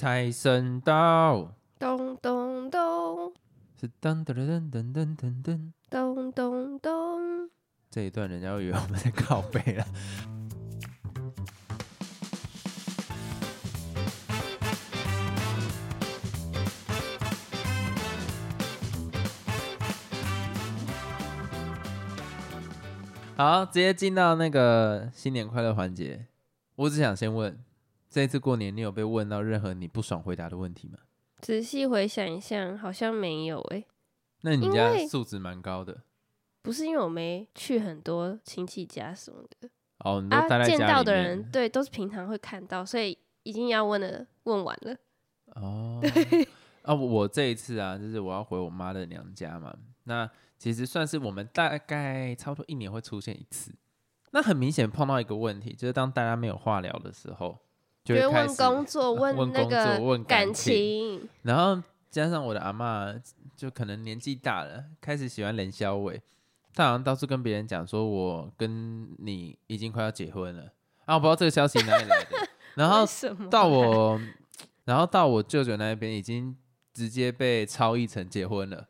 财神到，咚咚咚是噔噔噔噔噔噔噔。咚咚咚，这一段人家会以为我们在靠背了。好，直接进到那个新年快乐环节。我只想先问，这一次过年你有被问到任何你不爽回答的问题吗？仔细回想一下，好像没有诶、那你家素质蛮高的不是因为我没去很多亲戚家什么的哦，你都啊待，在见到的人对都是平常会看到，所以已经要问的问完了。哦，啊，我这一次啊，就是我要回我妈的娘家嘛。那其实算是我们大概差不多一年会出现一次。那很明显碰到一个问题，就是当大家没有话聊的时候，就就会问工作，问那工作个问感感情情，然后加上我的阿嬷，就可能年纪大了，开始喜欢冷笑伟。他好像到处跟别人讲说，我跟你已经快要结婚了啊！我不知道这个消息哪里来的。然后到啊我，然后到我舅舅那边已经直接被超一层结婚了，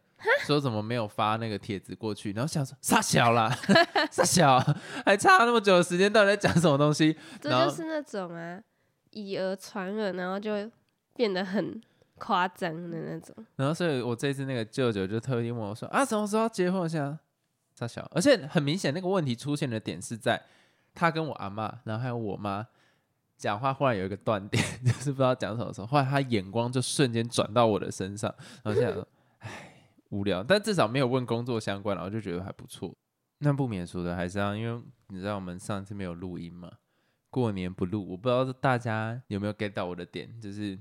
说怎么没有发那个帖子过去？然后想说傻小啦，傻小，还差那么久的时间，到底在讲什么东西？这就是那种啊，以讹传讹，然后就会变得很夸张的那种。然后所以我这次那个舅舅就特意问我说啊，什么时候要结婚？我想他小，而且很明显那个问题出现的点是在他跟我阿妈，然后还有我妈。讲话忽然有一个断点，就是不知道讲什么时候，后来他眼光就瞬间转到我的身上，然后现在说，唉，无聊，但至少没有问工作相关，然后就觉得还不错。那不免俗的还是要，因为你知道我们上次没有录音嘛，过年不录，我不知道大家有没有 get 到我的点，就是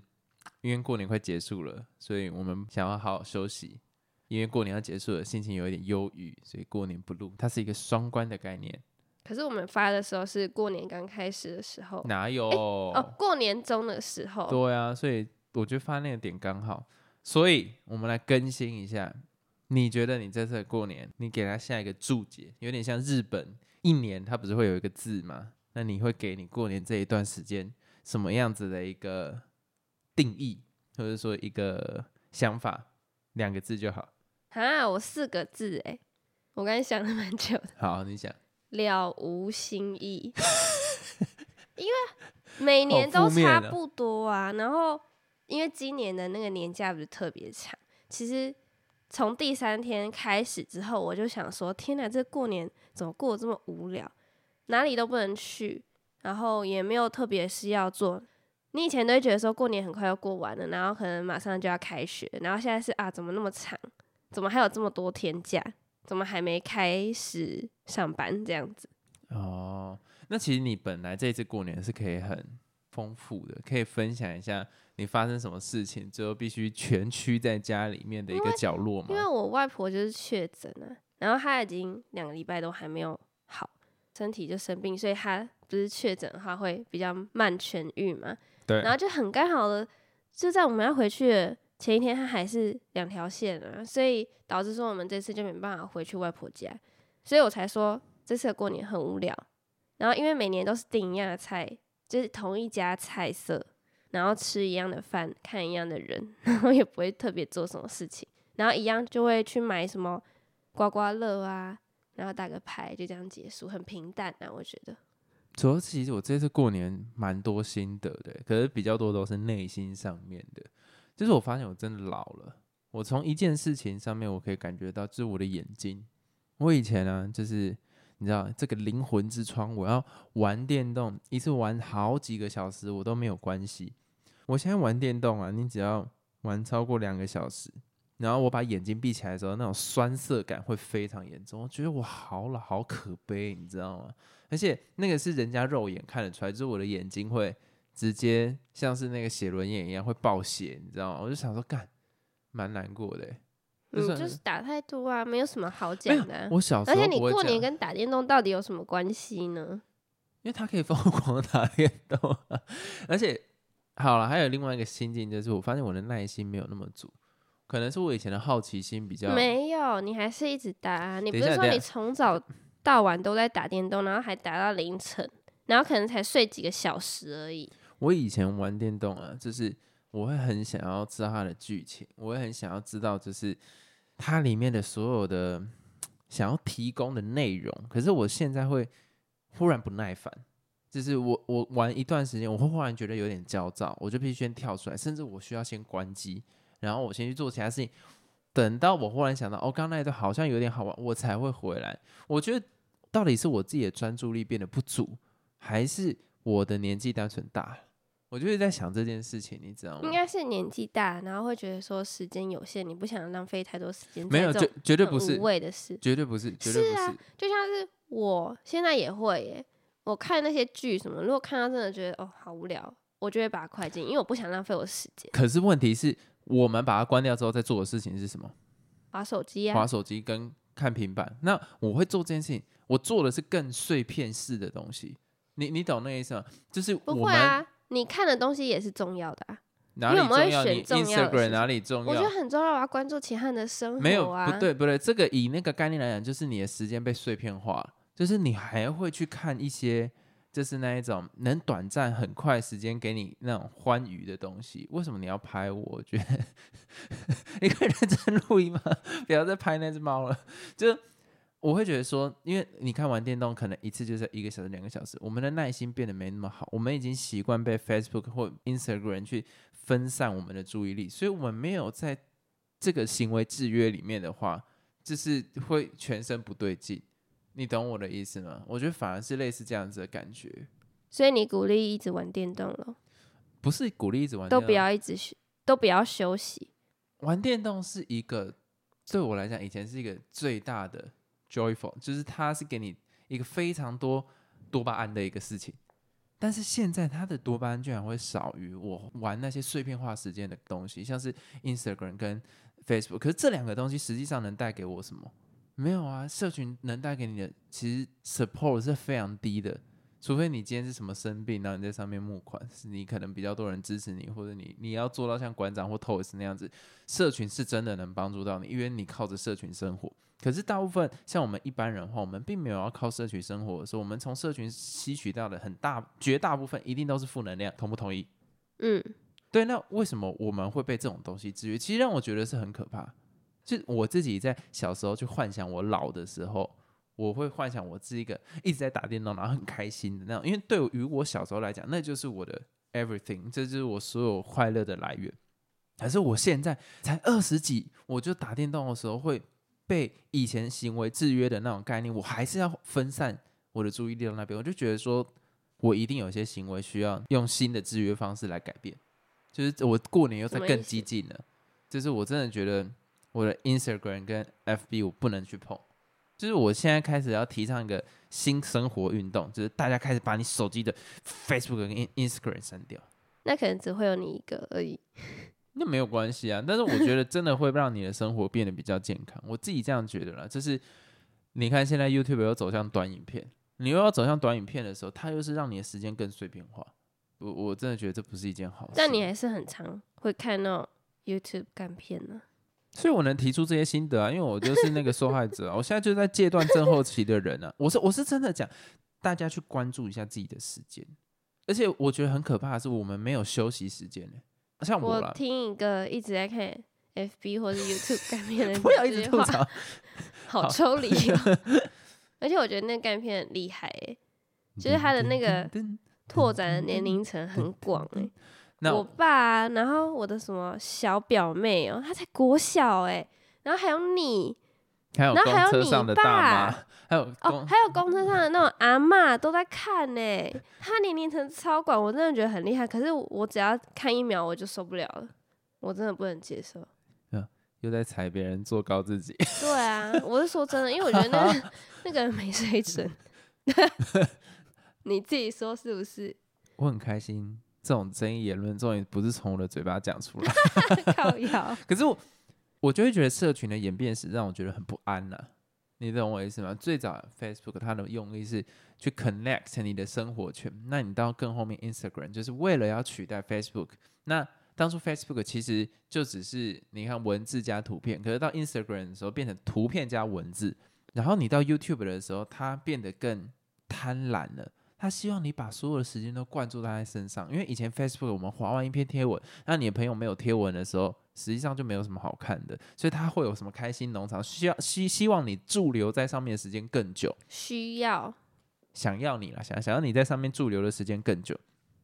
因为过年快结束了，所以我们想要好好休息。因为过年要结束了，心情有一点忧郁，所以过年不录，它是一个双关的概念。可是我们发的时候是过年刚开始的时候，哪有？哦，过年中的时候，对啊，所以我觉得发那个点刚好，所以我们来更新一下。你觉得你这次过年，你给他下一个注解，有点像日本一年它不是会有一个字吗？那你会给你过年这一段时间什么样子的一个定义，或者说一个想法？两个字就好。啊，我四个字哎，我刚才想了蛮久的，好，你想。了无新意，因为每年都差不多啊。然后因为今年的那个年假不是特别长，其实从第三天开始之后，我就想说，天哪，这过年怎么过得这么无聊？哪里都不能去，然后也没有特别的事要做。你以前都会觉得说过年很快要过完了，然后可能马上就要开学，然后现在是啊，怎么那么长？怎么还有这么多天假？怎么还没开始上班这样子？哦，那其实你本来这次过年是可以很丰富的，可以分享一下你发生什么事情，最后必须全区在家里面的一个角落因为吗？我外婆就是确诊了，然后她已经两个礼拜都还没有好，身体就生病，所以他不是确诊的话会比较慢痊愈嘛。对然后就很刚好的，就在我们要回去的前一天，他还是两条线啊，所以导致说我们这次就没办法回去外婆家，所以我才说这次的过年很无聊。然后因为每年都是订一样的菜，就是同一家菜色，然后吃一样的饭，看一样的人，然后也不会特别做什么事情，然后一样就会去买什么刮刮乐啊，然后打个牌，就这样结束，很平淡啊，我觉得。主要其实我这次过年蛮多心得的，可是比较多都是内心上面的，就是我发现我真的老了。我从一件事情上面，我可以感觉到，就是我的眼睛。我以前呢、就是你知道这个灵魂之窗，我要玩电动，一次玩好几个小时，我都没有关系。我现在玩电动啊，你只要玩超过两个小时，然后我把眼睛闭起来的时候，那种酸涩感会非常严重。我觉得我好老，好可悲，你知道吗？而且那个是人家肉眼看得出来，就是我的眼睛会直接像是那个写轮眼一样会爆血，你知道吗？我就想说，干，蛮难过的欸。就嗯，就是打太多啊，没有什么好讲的啊、我小时候而且你过年跟打电动到底有什么关系呢？因为他可以疯狂打电动、啊，而且好了，还有另外一个心境，就是我发现我的耐心没有那么足，可能是我以前的好奇心比较没有，你还是一直打、啊。你不是说你从早到晚都在打电动，然后还打到凌晨，然后可能才睡几个小时而已。我以前玩电动啊，就是我会很想要知道它的剧情，我会很想要知道就是它里面的所有的想要提供的内容。可是我现在会忽然不耐烦，就是我我玩一段时间，我会忽然觉得有点焦躁，我就必须先跳出来，甚至我需要先关机，然后我先去做其他事情。等到我忽然想到，哦，刚刚那一段好像有点好玩，我才会回来。我觉得到底是我自己的专注力变得不足，还是我的年纪单纯大了？我就是在想这件事情，你知道吗？应该是年纪大，然后会觉得说时间有限，你不想浪费太多时间。没有，绝绝对不是无谓的事，绝对不是，绝对不是啊。就像是我现在也会耶，我看那些剧什么，如果看到真的觉得哦好无聊，我就会把它快进，因为我不想浪费我时间。可是问题是。我们把它关掉之后，在做的事情是什么？划手机啊，划手机跟看平板。那我会做这件事情，我做的是更碎片式的东西。你你懂那意思吗？就是不会啊，你看的东西也是重要的啊。哪里重要？你 Instagram 哪里重要？我觉得很重要，我要关注其他人的生活。没有，不对，不对。这个以那个概念来讲，就是你的时间被碎片化，就是你还会去看一些。就是那一种能短暂很快时间给你那种欢愉的东西，为什么你要拍我？觉得 你可以认真录音吗？不要再拍那只猫了。就我会觉得说，因为你看玩电动，可能一次就是一个小时、两个小时，我们的耐心变得没那么好。我们已经习惯被 Facebook 或 Instagram 去分散我们的注意力，所以我们没有在这个行为制约里面的话，就是会全身不对劲。你懂我的意思吗？我觉得反而是类似这样子的感觉。所以你鼓励一直玩电动了？不是鼓励一直玩，都不要一直休，都不要休息。玩电动是一个对我来讲，以前是一个最大的 joyful，就是它是给你一个非常多多巴胺的一个事情。但是现在它的多巴胺居然会少于我玩那些碎片化时间的东西，像是 Instagram 跟 Facebook。可是这两个东西实际上能带给我什么？没有啊，社群能带给你的其实 support 是非常低的，除非你今天是什么生病，然后你在上面募款，是你可能比较多人支持你，或者你你要做到像馆长或 Toys 那样子，社群是真的能帮助到你，因为你靠着社群生活。可是大部分像我们一般人的话，我们并没有要靠社群生活的时候，我们从社群吸取到的很大绝大部分一定都是负能量，同不同意？嗯，对。那为什么我们会被这种东西制约？其实让我觉得是很可怕。就我自己在小时候去幻想我老的时候，我会幻想我是一个一直在打电动，然后很开心的那种。因为对于我小时候来讲，那就是我的 everything，这就是我所有快乐的来源。可是我现在才二十几，我就打电动的时候会被以前行为制约的那种概念，我还是要分散我的注意力到那边。我就觉得说，我一定有些行为需要用新的制约方式来改变。就是我过年又在更激进了，就是我真的觉得。我的 Instagram 跟 FB 我不能去碰，就是我现在开始要提倡一个新生活运动，就是大家开始把你手机的 Facebook 跟 Instagram 删掉。那可能只会有你一个而已。那没有关系啊，但是我觉得真的会让你的生活变得比较健康。我自己这样觉得啦，就是你看现在 YouTube 又走向短影片，你又要走向短影片的时候，它又是让你的时间更碎片化。我我真的觉得这不是一件好事。但你还是很常会看那种 YouTube 干片呢。所以我能提出这些心得啊，因为我就是那个受害者啊，我现在就在戒断症候期的人啊，我是我是真的讲，大家去关注一下自己的时间，而且我觉得很可怕的是，我们没有休息时间呢。像我听一个一直在看 FB 或者 YouTube 干片的，不要一直吐槽，好抽离哦。而且我觉得那干片很厉害哎，就是他的那个拓展的年龄层很广哎。我爸，然后我的什么小表妹哦，她才国小哎，然后还有你，然后还有你爸，还有哦，还有公车上的那种阿妈都在看呢。他年龄层超广，我真的觉得很厉害。可是我只要看一秒我就受不了了，我真的不能接受。又在踩别人，做高自己。对啊，我是说真的，因为我觉得那个 那个人没水准。你自己说是不是？我很开心。这种争议言论终于不是从我的嘴巴讲出来，靠谣。可是我，我就会觉得社群的演变史让我觉得很不安呐。你懂我意思吗？最早 Facebook 它的用意是去 connect 你的生活圈，那你到更后面 Instagram 就是为了要取代 Facebook。那当初 Facebook 其实就只是你看文字加图片，可是到 Instagram 的时候变成图片加文字，然后你到 YouTube 的时候，它变得更贪婪了。他希望你把所有的时间都灌注在他身上，因为以前 Facebook 我们划完一篇贴文，那你的朋友没有贴文的时候，实际上就没有什么好看的，所以他会有什么开心农场，需要希希望你驻留在上面的时间更久，需要。想要你了，想想要你在上面驻留的时间更久，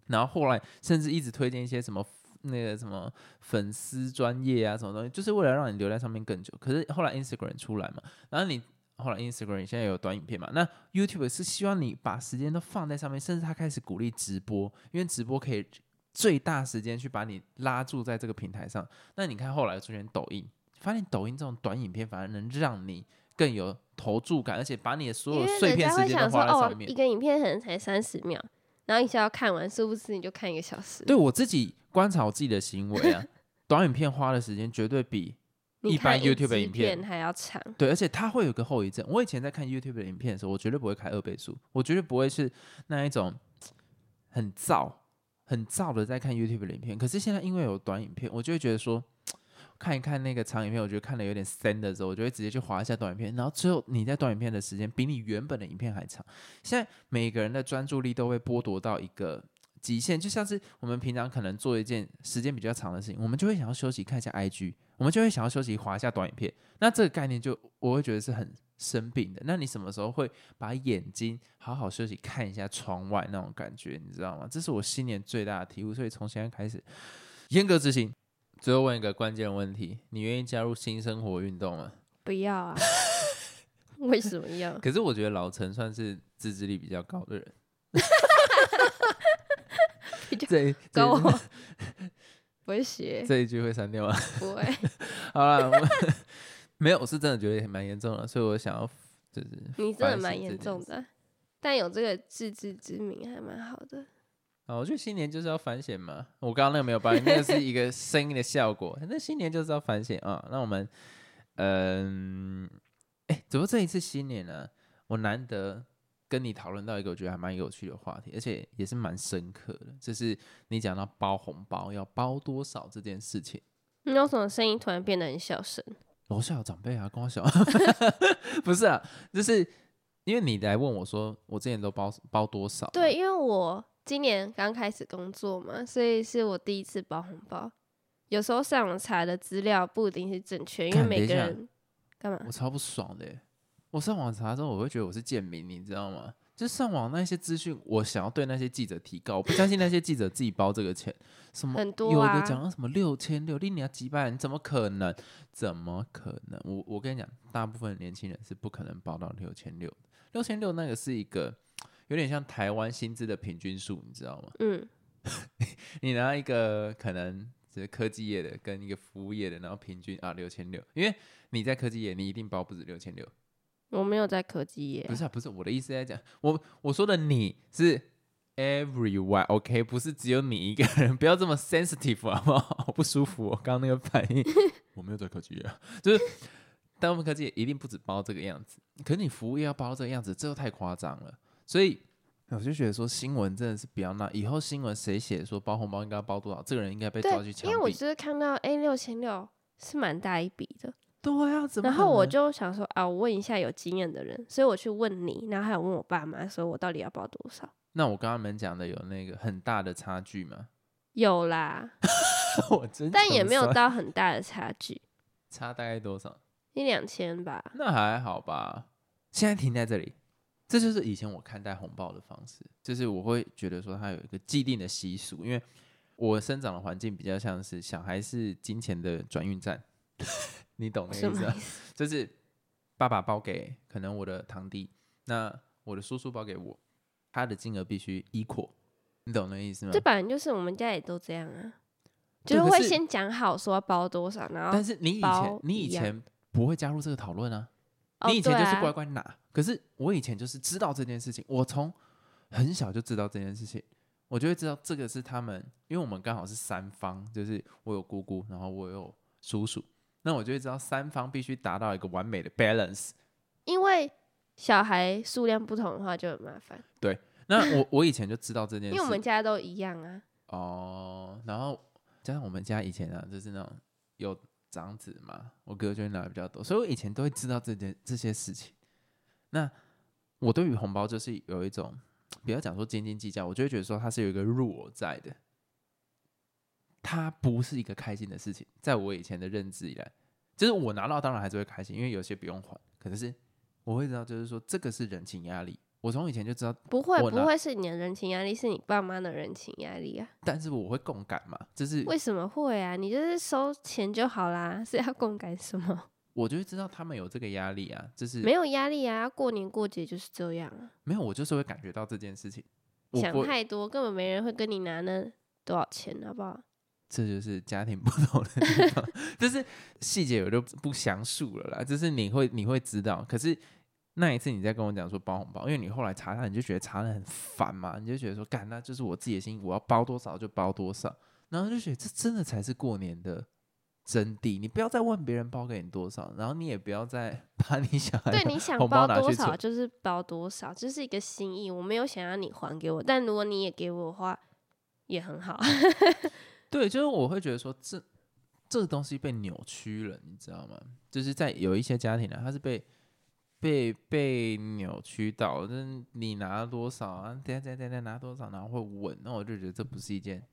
然后后来甚至一直推荐一些什么那个什么粉丝专业啊什么东西，就是为了让你留在上面更久。可是后来 Instagram 出来嘛，然后你后来 Instagram 现在有短影片嘛，那 YouTube 是希望你把时间都放在上面，甚至他开始鼓励直播，因为直播可以最大时间去把你拉住在这个平台上。那你看后来出现抖音，发现抖音这种短影片反而能让你更有投注感，而且把你的所有碎片时间都花在上，面一。个影片可能才三十秒，然后一下要看完，殊不知你就看一个小时。对我自己观察我自己的行为啊，短影片花的时间绝对比你一般 YouTube 的影片还要长。对，而且它会有个后遗症。我以前在看 YouTube 的影片的时候，我绝对不会开二倍速，我绝对不会是那一种很燥、很燥的在看 YouTube 的影片。可是现在因为有短影片，我就会觉得说，看一看那个长影片，我觉得看的有点深的时候，我就会直接去划一下短影片。然后最后你在短影片的时间比你原本的影片还长。现在每个人的专注力都会剥夺到一个。极限就像是我们平常可能做一件时间比较长的事情，我们就会想要休息看一下 IG，我们就会想要休息划一下短影片。那这个概念就我会觉得是很生病的。那你什么时候会把眼睛好好休息看一下窗外那种感觉，你知道吗？这是我新年最大的体悟。所以从现在开始严格执行。最后问一个关键问题：你愿意加入新生活运动吗？不要啊！为什么要？可是我觉得老陈算是自制力比较高的人。比较这一这跟我一 不会写，这一句会删掉吗？不会。好了，我没有，我是真的觉得蛮严重的，所以我想要就是 你真的蛮严重的，但有这个自知之明还蛮好的。啊，我觉得新年就是要反省嘛。我刚刚那个没有帮你，那个是一个声音的效果。那新年就是要反省啊。那我们，嗯，哎，怎么这一次新年呢？我难得跟你讨论到一个我觉得还蛮有趣的话题，而且也是蛮深刻的，就是你讲到包红包要包多少这件事情。你有什么声音突然变得很小声？楼下有长辈啊，跟我小，不是啊，就是因为你来问我说，我之前都包包多少？对，，因为我今年刚开始工作嘛，所以是我第一次包红包。有时候上网查的资料不一定是正确，因为每个人干嘛？我超不爽的耶。我上网查的时候，我会觉得我是贱民，你知道吗？就上网那些资讯，我想要对那些记者提高，我不相信那些记者自己包这个钱，什么很多有啊的讲到什么六千六，你要几百人，怎么可能？怎么可能？我我跟你讲，大部分年轻人是不可能包到六千六。六千六那个是一个有点像台湾薪资的平均数，你知道吗？嗯，你拿一个可能只是科技业的跟一个服务业的，然后平均啊六千六，因为你在科技业，你一定包不止六千六。我没有在科技业不，是啊，不是我的意思在讲，我我说的你是 everyone，OK，、不是只有你一个人，不要这么 sensitive 好不好？好不舒服、哦，刚刚那个反应，我没有在科技业啊，就是大部分科技业一定不止包这个样子，可是你服务业要包这个样子，这又太夸张了，所以。我就觉得说新闻真的是不要闹，以后新闻谁写说包红包应该要包多少，这个人应该被抓去，枪毙。因为我就是看到 A 六千六是蛮大一笔的，对啊，怎么然后我就想说啊，我问一下有经验的人，所以我去问你，然后还有问我爸妈说我到底要报多少？那我刚刚们讲的有那个很大的差距吗？有啦，我真但也没有到很大的差距，差大概多少？一两千吧。那还好吧。现在停在这里，这就是以前我看待红包的方式，就是我会觉得说它有一个既定的习俗，因为我生长的环境比较像是小孩是金钱的转运站，你懂那个意思？就是爸爸包给可能我的堂弟，那我的叔叔包给我，他的金额必须 equal，你懂那意思吗这？本来就是我们家也都这样啊，就是会先讲好说要包多少，然后但是你以前你以前不会加入这个讨论啊，哦你以前就是乖乖拿，可是我以前就是知道这件事情，我从很小就知道这件事情，我就会知道这个是他们，因为我们刚好是三方，就是我有姑姑，然后我有叔叔，那我就会知道三方必须达到一个完美的 balance。因为小孩数量不同的话就很麻烦，对那我我以前就知道这件事，因为我们家都一样啊。哦，然后加上我们家以前啊，就是那种有长子嘛，我哥就会拿的比较多，所以我以前都会知道这件这些事情。那我对于红包就是有一种不要讲说斤斤计较，我就会觉得说它是有一个入我在的，他不是一个开心的事情，在我以前的认知以来，就是我拿到当然还是会开心，因为有些不用还，可是我会知道，就是说这个是人情压力。我从以前就知道，不会不会是你的人情压力，是你爸妈的人情压力啊？但是我会共感嘛，就是为什么会啊？你就是收钱就好啦，是要共感什么？我就会知道他们有这个压力啊，就是没有压力啊，过年过节就是这样啊。没有，我就是会感觉到这件事情。想太多，根本没人会跟你拿那多少钱，好不好？这就是家庭不同的地方，就是细节我就不详述了啦。就是你会你会知道，可是那一次你在跟我讲说包红包，因为你后来查他，你就觉得查的很烦嘛，你就觉得说干，那就是我自己的心，我要包多少就包多少，然后就觉得这真的才是过年的真谛。你不要再问别人包给你多少，然后你也不要再把你想对，你想包多少就是包多少，这是一个心意。我没有想要你还给我，但如果你也给我的话，也很好。对，就是我会觉得说这这个东西被扭曲了，你知道吗？就是在有一些家庭呢、它是被被被扭曲到，就是你拿多少啊，等下等下等下拿多少，然后会问，那我就觉得这不是一件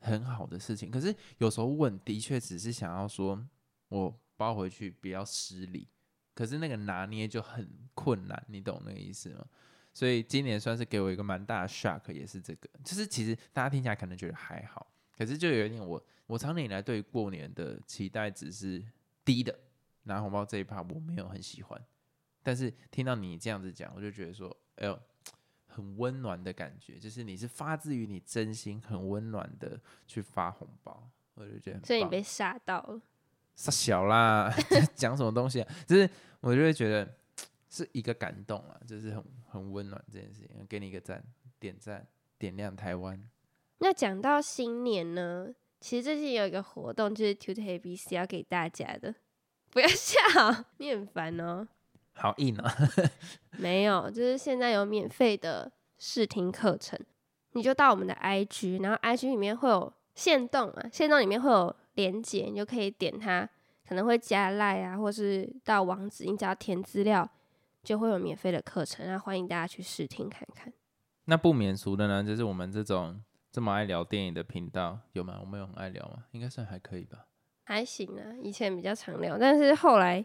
很好的事情。可是有时候问的确只是想要说我包回去比较失礼，可是那个拿捏就很困难，你懂那个意思吗？所以今年算是给我一个蛮大的 shock，也是这个，就是其实大家听起来可能觉得还好，可是就有一点我我常年以来对于过年的期待值是低的，拿红包这一趴我没有很喜欢，但是听到你这样子讲，我就觉得说，哎呦，很温暖的感觉，就是你是发自于你真心很温暖的去发红包，我就觉得所以你被吓到了。傻小啦，讲什么东西啊？就是我就会觉得是一个感动啊，就是很很温暖这件事情，给你一个赞，点赞，点亮台湾。那讲到新年呢，其实最近有一个活动，就是 Tutor ABC 要给大家的。不要 笑，你很烦哦。好硬啊！没有，就是现在有免费的试听课程，你就到我们的 IG，然后 IG 里面会有限动啊，限动里面会有连接，你就可以点它，可能会加赖啊，或是到网址，你只要填资料，就会有免费的课程，然后欢迎大家去试听看看。那不免俗的呢，就是我们这种这么爱聊电影的频道，有吗？我们有很爱聊吗？应该算还可以吧，还行啊，以前比较常聊，但是后来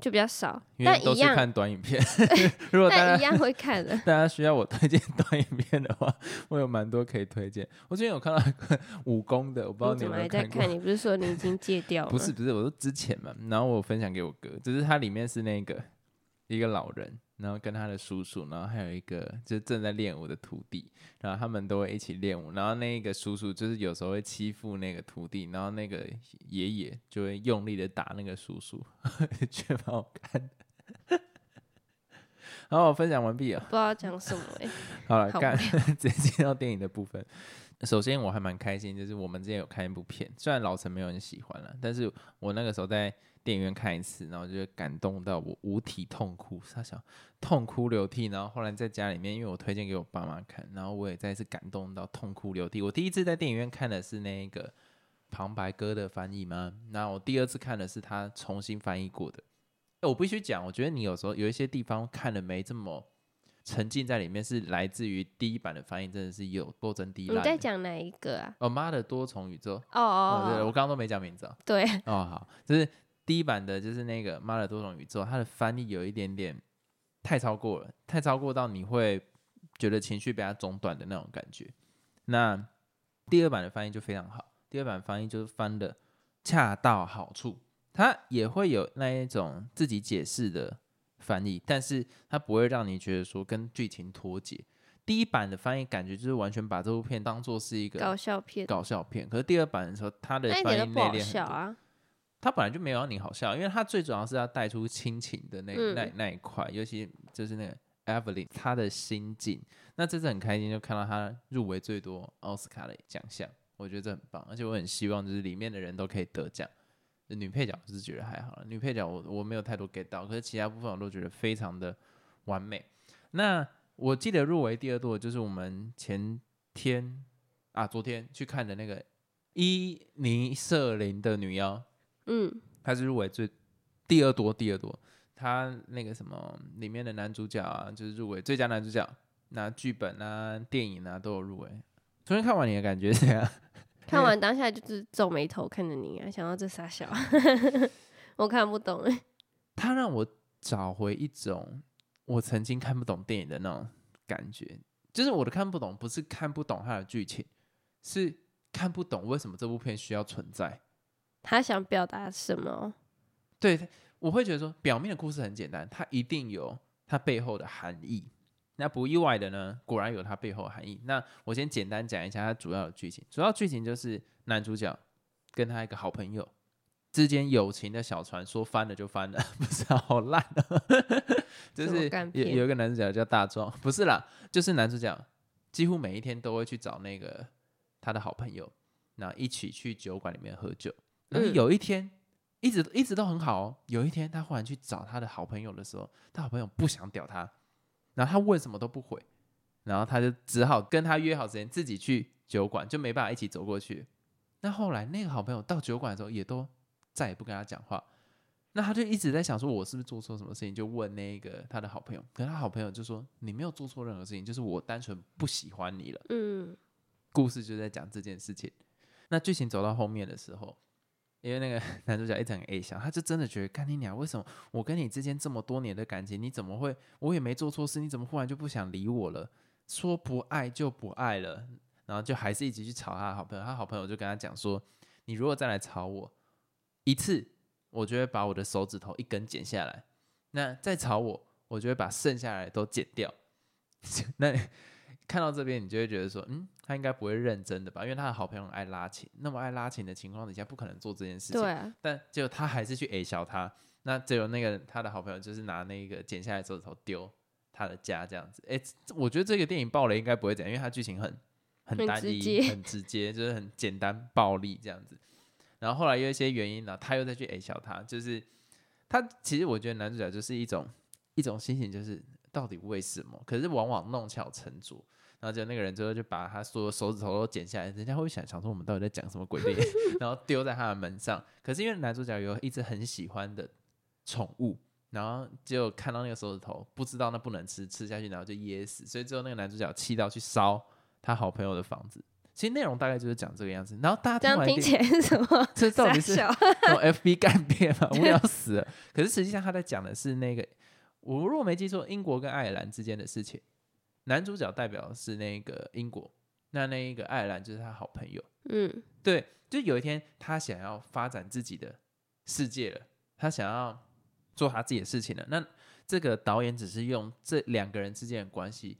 就比较少，因为但一样，都是看短影片。如果大家但一样会看的。大家需要我推荐短影片的话，我有蛮多可以推荐。我最近有看到一个武功的，我不知道你有怎么没有看过还在看？。你不是说你已经戒掉 了？不是，不是，我说之前嘛，然后我分享给我哥，只是它里面是那个一个老人，然后跟他的叔叔，然后还有一个就是正在练武的徒弟，然后他们都会一起练武，然后那个叔叔就是有时候会欺负那个徒弟，然后那个爷爷就会用力的打那个叔叔，觉得蛮好看的。好，我分享完毕了。不知道讲什么哎、好了，好干直接进到电影的部分。首先我还蛮开心，就是我们之前有看一部片，虽然老陈没有人喜欢了，但是我那个时候在电影院看一次，然后就感动到我五体痛哭，他想痛哭流涕，然后后来在家里面，因为我推荐给我爸妈看，然后我也再次感动到痛哭流涕。我第一次在电影院看的是那个旁白哥的翻译吗？那我第二次看的是他重新翻译过的。欸我必须讲，我觉得你有时候有一些地方看的没这么沉浸在里面，是来自于第一版的翻译，真的是有多真低你在。讲哪一个啊？哦妈的多重宇宙，哦哦对，我刚刚都没讲名字哦。对，哦好，就是第一版的，就是那个妈的多种宇宙，它的翻译有一点点太超过了，太超过到你会觉得情绪被它中断的那种感觉。那第二版的翻译就非常好，第二版翻译就是翻的恰到好处，它也会有那一种自己解释的翻译，但是它不会让你觉得说跟剧情脱节。第一版的翻译感觉就是完全把这部片当做是一个搞笑片，搞笑片，可是第二版的时候，它的翻译内敛很多。啊。它本来就没有让你好笑，因为他最主要是要带出亲情的那、那嗯那一块，尤其就是那个 Evelyn 她的心境。那这次很开心，就看到她入围最多奥斯卡的奖项，我觉得这很棒，而且我很希望就是里面的人都可以得奖。女配角我是觉得还好了，女配角我我没有太多 get 到，可是其他部分我都觉得非常的完美。那我记得入围第二多的就是我们前天啊，昨天去看的那个伊尼瑟琳的女妖，嗯，他是入围最第二多，第二多。他那个什么里面的男主角啊，就是入围最佳男主角，那剧本啊、电影啊都有入围。昨天看完你的感觉怎样？看完当下就是皱眉头看着你啊，想到这傻笑，我看不懂哎。他让我找回一种我曾经看不懂电影的那种感觉，就是我的看不懂不是看不懂他的剧情，是看不懂为什么这部片需要存在。他想表达什么？对，我会觉得说，表面的故事很简单，它一定有它背后的含义。那不意外的呢，果然有它背后的含义。那我先简单讲一下它主要的剧情。主要剧情就是男主角跟他一个好朋友之间友情的小船说翻了就翻了，不是好烂啊！就是有有一个男主角叫大壮，不是啦，就是男主角几乎每一天都会去找那个他的好朋友，那一起去酒馆里面喝酒。然后有一天，一直一直都很好哦。有一天，他忽然去找他的好朋友的时候，他好朋友不想屌他，然后他问什么都不回，然后他就只好跟他约好时间，自己去酒馆，就没办法一起走过去。那后来那个好朋友到酒馆的时候，也都再也不跟他讲话。那他就一直在想说，我是不是做错什么事情？就问那个他的好朋友，可是他好朋友就说，你没有做错任何事情，就是我单纯不喜欢你了。嗯，故事就在讲这件事情。那剧情走到后面的时候。因为那个 男主角一直很 A 笑，他就真的觉得干你娘！为什么我跟你之间这么多年的感情，你怎么会？我也没做错事，你怎么忽然就不想理我了？说不爱就不爱了，然后就还是一直去吵他的好朋友。他好朋友就跟他讲说：“你如果再来吵我一次，我就会把我的手指头一根剪下来；那再吵我，我就会把剩下来都剪掉。”那。看到这边，你就会觉得说，嗯，他应该不会认真的吧？因为他的好朋友爱拉琴，那么爱拉琴的情况底下，不可能做这件事情。对。但结果他还是去 A 小他，那只有那个他的好朋友就是拿那个剪下来手指头丢他的家这样子。哎，我觉得这个电影爆雷应该不会这样，因为它剧情很很单一、很直接，就是很简单暴力这样子。然后后来有一些原因呢，他又再去 A 小他，就是他其实我觉得男主角就是一种一种心情，就是到底为什么？可是往往弄巧成拙。然后就那个人最后就把他所有手指头都剪下来，人家会想想说我们到底在讲什么鬼电影，然后丢在他的门上。可是因为男主角有一只很喜欢的宠物，然后就看到那个手指头，不知道那不能吃，吃下去然后就噎死。所以最后那个男主角气到去烧他好朋友的房子。其实内容大概就是讲这个样子。然后大家这样听起来是什么？这到底是那种 FB 干片吗？无聊死了。可是实际上他在讲的是那个，我如果没记错，英国跟爱尔兰之间的事情。男主角代表是那个英国，那那一个爱尔兰就是他好朋友。嗯，对，就有一天他想要发展自己的世界了，他想要做他自己的事情了。那这个导演只是用这两个人之间的关系，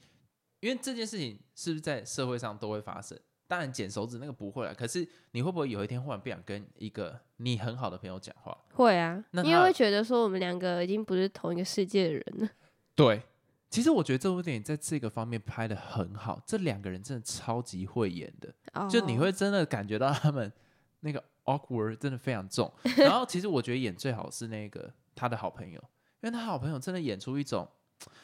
因为这件事情是不是在社会上都会发生？当然剪手指那个不会了，可是你会不会有一天忽然不想跟一个你很好的朋友讲话？会啊，因为会觉得说我们两个已经不是同一个世界的人了。对。其实我觉得这部电影在这个方面拍的很好，这两个人真的超级会演的，就你会真的感觉到他们那个 awkward 真的非常重。然后其实我觉得演最好是那个他的好朋友，因为他好朋友真的演出一种，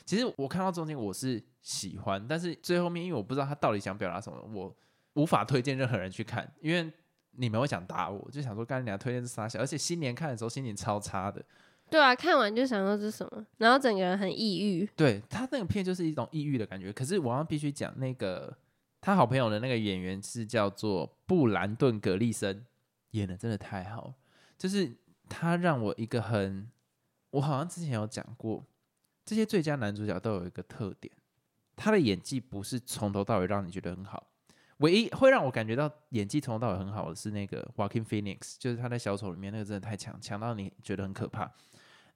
其实我看到中间我是喜欢，但是最后面因为我不知道他到底想表达什么，我无法推荐任何人去看，因为你们会想打我，就想说刚才你要推荐是傻小，而且新年看的时候心情超差的。对啊，看完就想说这是什么，然后整个人很抑郁。对他那个片就是一种抑郁的感觉。可是我要必须讲，那个他好朋友的那个演员是叫做布兰顿·格利森，演的真的太好。就是他让我一个很，我好像之前有讲过，这些最佳男主角都有一个特点，他的演技不是从头到尾让你觉得很好，唯一会让我感觉到演技从头到尾很好的是那个 Walking Phoenix，就是他在小丑里面那个真的太强，强到你觉得很可怕。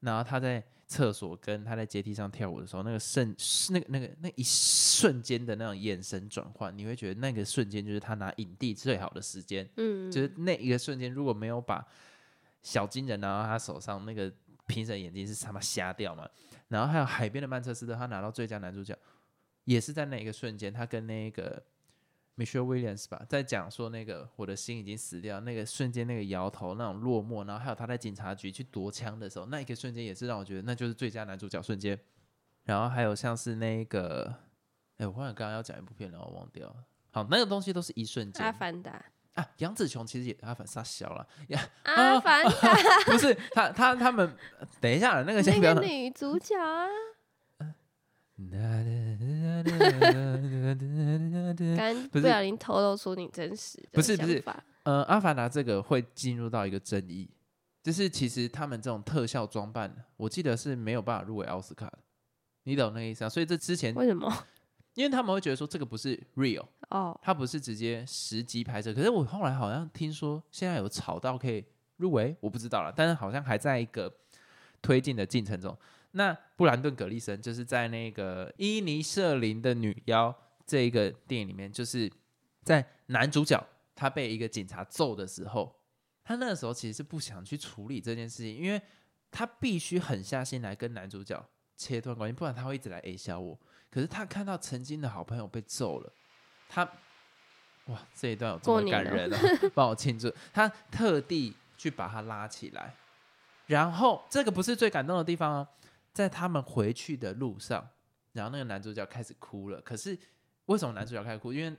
然后他在厕所跟他在阶梯上跳舞的时候，那个瞬那个那个那一瞬间的那种眼神转换，你会觉得那个瞬间就是他拿影帝最好的时间。嗯，就是那一个瞬间，如果没有把小金人拿到他手上，那个评审眼睛是他妈瞎掉嘛。然后还有海边的曼彻斯特，他拿到最佳男主角，也是在那一个瞬间，他跟那个。Michelle Williams 吧，在讲说那个我的心已经死掉，那个瞬间那个摇头那种落寞，然后还有他在警察局去夺枪的时候，那一个瞬间也是让我觉得那就是最佳男主角瞬间。然后还有像是那个，哎，我忘了刚刚要讲一部片，然后忘掉了。好，那个东西都是一瞬间。阿凡达啊，杨紫琼其实也阿凡达小了呀。阿凡达 不是他他他们，等一下那个先不要。女主角啊。刚不小心透露出你真实的不是不是呃，《阿凡达》这个会进入到一个争议，就是其实他们这种特效装扮，我记得是没有办法入围奥斯卡的，你懂那个意思啊？所以这之前，为什么？因为他们会觉得说这个不是 real，哦，它不是直接实机拍摄。可是我后来好像听说现在有炒到可以入围，我不知道了，但是好像还在一个推进的进程中。那布兰顿·葛利森就是在那个《伊尼舍林的女妖》这一个电影里面，就是在男主角他被一个警察揍的时候，他那个时候其实是不想去处理这件事情，因为他必须狠下心来跟男主角切断关系，不然他会一直来 A 笑我。可是他看到曾经的好朋友被揍了，他哇这一段有这么感人啊！帮我庆祝，他特地去把他拉起来，然后这个不是最感动的地方哦，在他们回去的路上，然后那个男主角开始哭了。可是为什么男主角开始哭？因为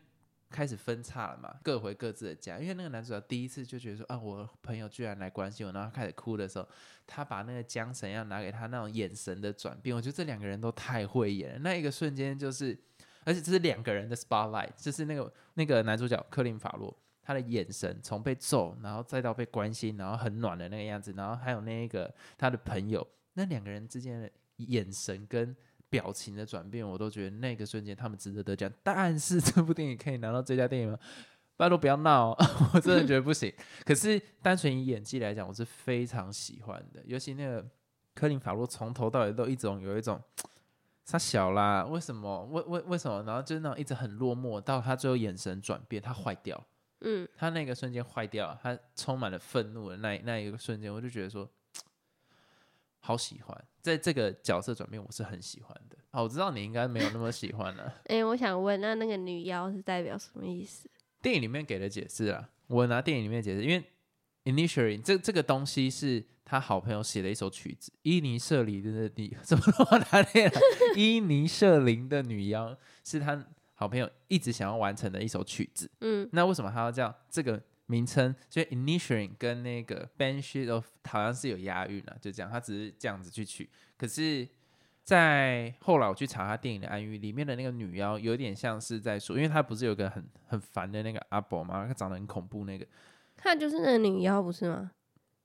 开始分叉了嘛，各回各自的家。因为那个男主角第一次就觉得说啊，我朋友居然来关心我，然后开始哭的时候，他把那个缰绳要拿给他那种眼神的转变，我觉得这两个人都太会演了。那一个瞬间就是，而且这是两个人的 spotlight，就是那个那个男主角克林法洛。他的眼神从被揍，然后再到被关心，然后很暖的那个样子，然后还有那一个他的朋友，那两个人之间的眼神跟表情的转变，我都觉得那个瞬间他们值得得奖。但是 这部电影可以拿到最佳电影吗？拜托不要闹哦，我真的觉得不行。可是单纯以演技来讲，我是非常喜欢的，尤其那个科林法洛从头到尾都一种有一种他小啦，为什么？为为为什么？然后就是那种一直很落寞，到他最后眼神转变，他坏掉。嗯，他那个瞬间坏掉，他充满了愤怒的那那一个瞬间，我就觉得说，好喜欢，在这个角色转变，我是很喜欢的。好，我知道你应该没有那么喜欢了。哎、我想问，那那个女妖是代表什么意思？电影里面给的解释啊，我拿电影里面解释，因为 initially 这这个东西是他好朋友写的一首曲子，伊尼舍林的女 怎么那么难念啊？伊尼舍林的女妖是他好朋友一直想要完成的一首曲子。嗯，那为什么他要叫？这个名称，所以 initiating 跟那个 banshee of 好像是有押韵啊，就这样，他只是这样子去取。可是，在后来我去查他电影的暗喻，里面的那个女妖有点像是在说，因为他不是有个很很烦的那个阿伯吗？他长得很恐怖那个，她就是那个女妖，不是吗？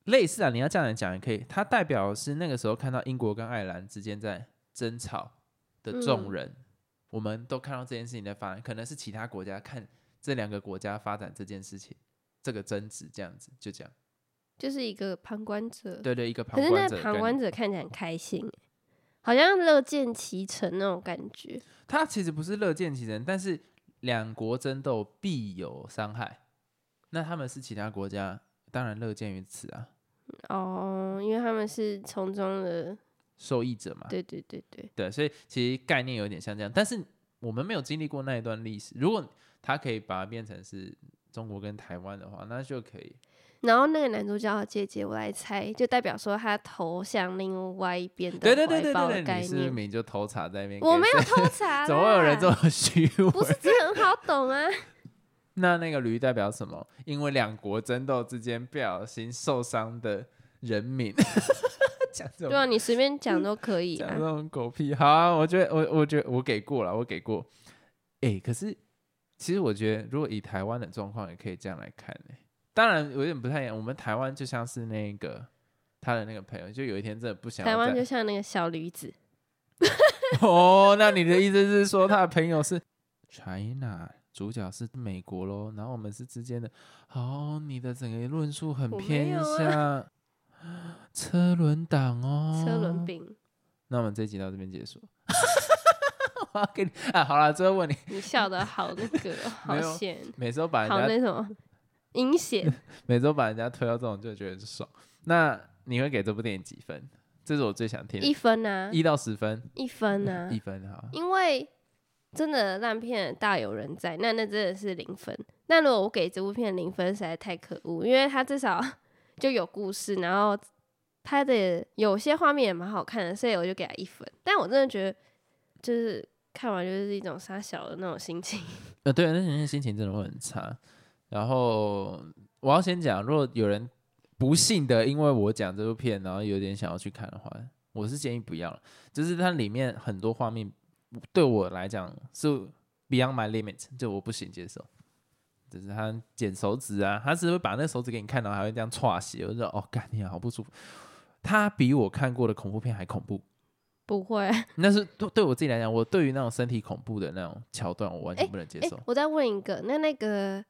类似啊，你要这样来讲也可以。它代表是那个时候看到英国跟爱尔兰之间在争吵的众嗯人，我们都看到这件事情在发生，可能是其他国家看这两个国家发展这件事情，这个争执这样子，就这样。就是一个旁观者。对对，一个旁观者可是那旁观者看起来很开心欸，好像乐见其成那种感觉。他其实不是乐见其成，但是两国争斗必有伤害，那他们是其他国家，当然乐见于此啊，哦，因为他们是从中的，受益者嘛。对对对对，对，所以其实概念有点像这样，但是我们没有经历过那一段历史。如果他可以把它变成是中国跟台湾的话，那就可以。然后那个男主角的姐姐，我来猜，就代表说他投向另外一边的对对对对对你是不是念。明就偷查在那边？我没有，偷查，怎么会有人这？么虚伪？不是这很好懂啊？那那个驴代表什么？因为两国争斗之间不小心受伤的人民，讲这种对啊，你随便讲都可以啊讲这。种狗屁。好啊，我觉得我我觉得我给过了，我给过。哎、可是其实我觉得，如果以台湾的状况，也可以这样来看呢、当然有点不太一样，我们台湾就像是那个他的那个朋友，就有一天真的不想台湾就像那个小驴子，哦，那你的意思是说他的朋友是 China，主角是美国喽，然后我们是之间的。哦，你的整个论述很偏向 车轮党哦，车轮饼，那我们这一集到这边结束。我要给你啊，好了，最后问你，你笑的好那个哦，好险，每周把人家好那什么阴险。每周把人家推到这种，就觉得很爽。那你会给这部电影几分？这是我最想听的，一分啊，一到十分，一分啊 一，分好。因为真的烂片大有人在，那那真的是零分。那如果我给这部片零分，实在太可恶，因为它至少就有故事，然后拍的有些画面也蛮好看的，所以我就给它一分。但我真的觉得，就是看完就是一种傻小的那种心情。呃，对，那人心情真的会很差。然后我要先讲，如果有人不幸的因为我讲这部片，然后有点想要去看的话，我是建议不要。就是它里面很多画面对我来讲是 beyond my limit，就我不行接受。就是他剪手指啊，他只会把那手指给你看到，还会这样歘血，我就说哦，干你好不舒服。他比我看过的恐怖片还恐怖。不会，那是对对我自己来讲，我对于那种身体恐怖的那种桥段，我完全不能接受。我再问一个，那那个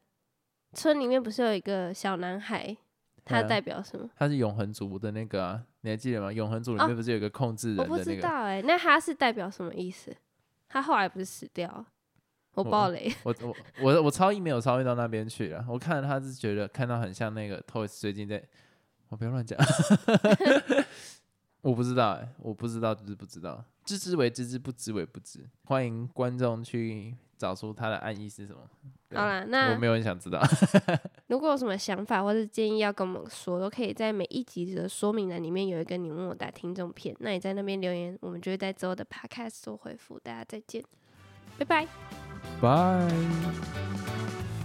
村里面不是有一个小男孩，他代表什么？他是永恒族的那个啊，你还记得吗？永恒族里面不是有一个控制人的那个？我不知道哎，那他是代表什么意思？他后来不是死掉？我爆雷！我 我我我超意没有超越到那边去了。我看了他是觉得看到很像那个 Toys 最近在，我不要乱讲。我不知道哎，我不知道，就是不知道？知之为知之，不知为不知。欢迎观众去找出他的暗意是什么。好啦，那我没有很想知道。如果有什么想法或者建议要跟我们说，都可以在每一集的说明栏里面有一个你问我答听众片，那你在那边留言，我们就会在之后的 podcast 做回复。大家再见，拜拜，拜。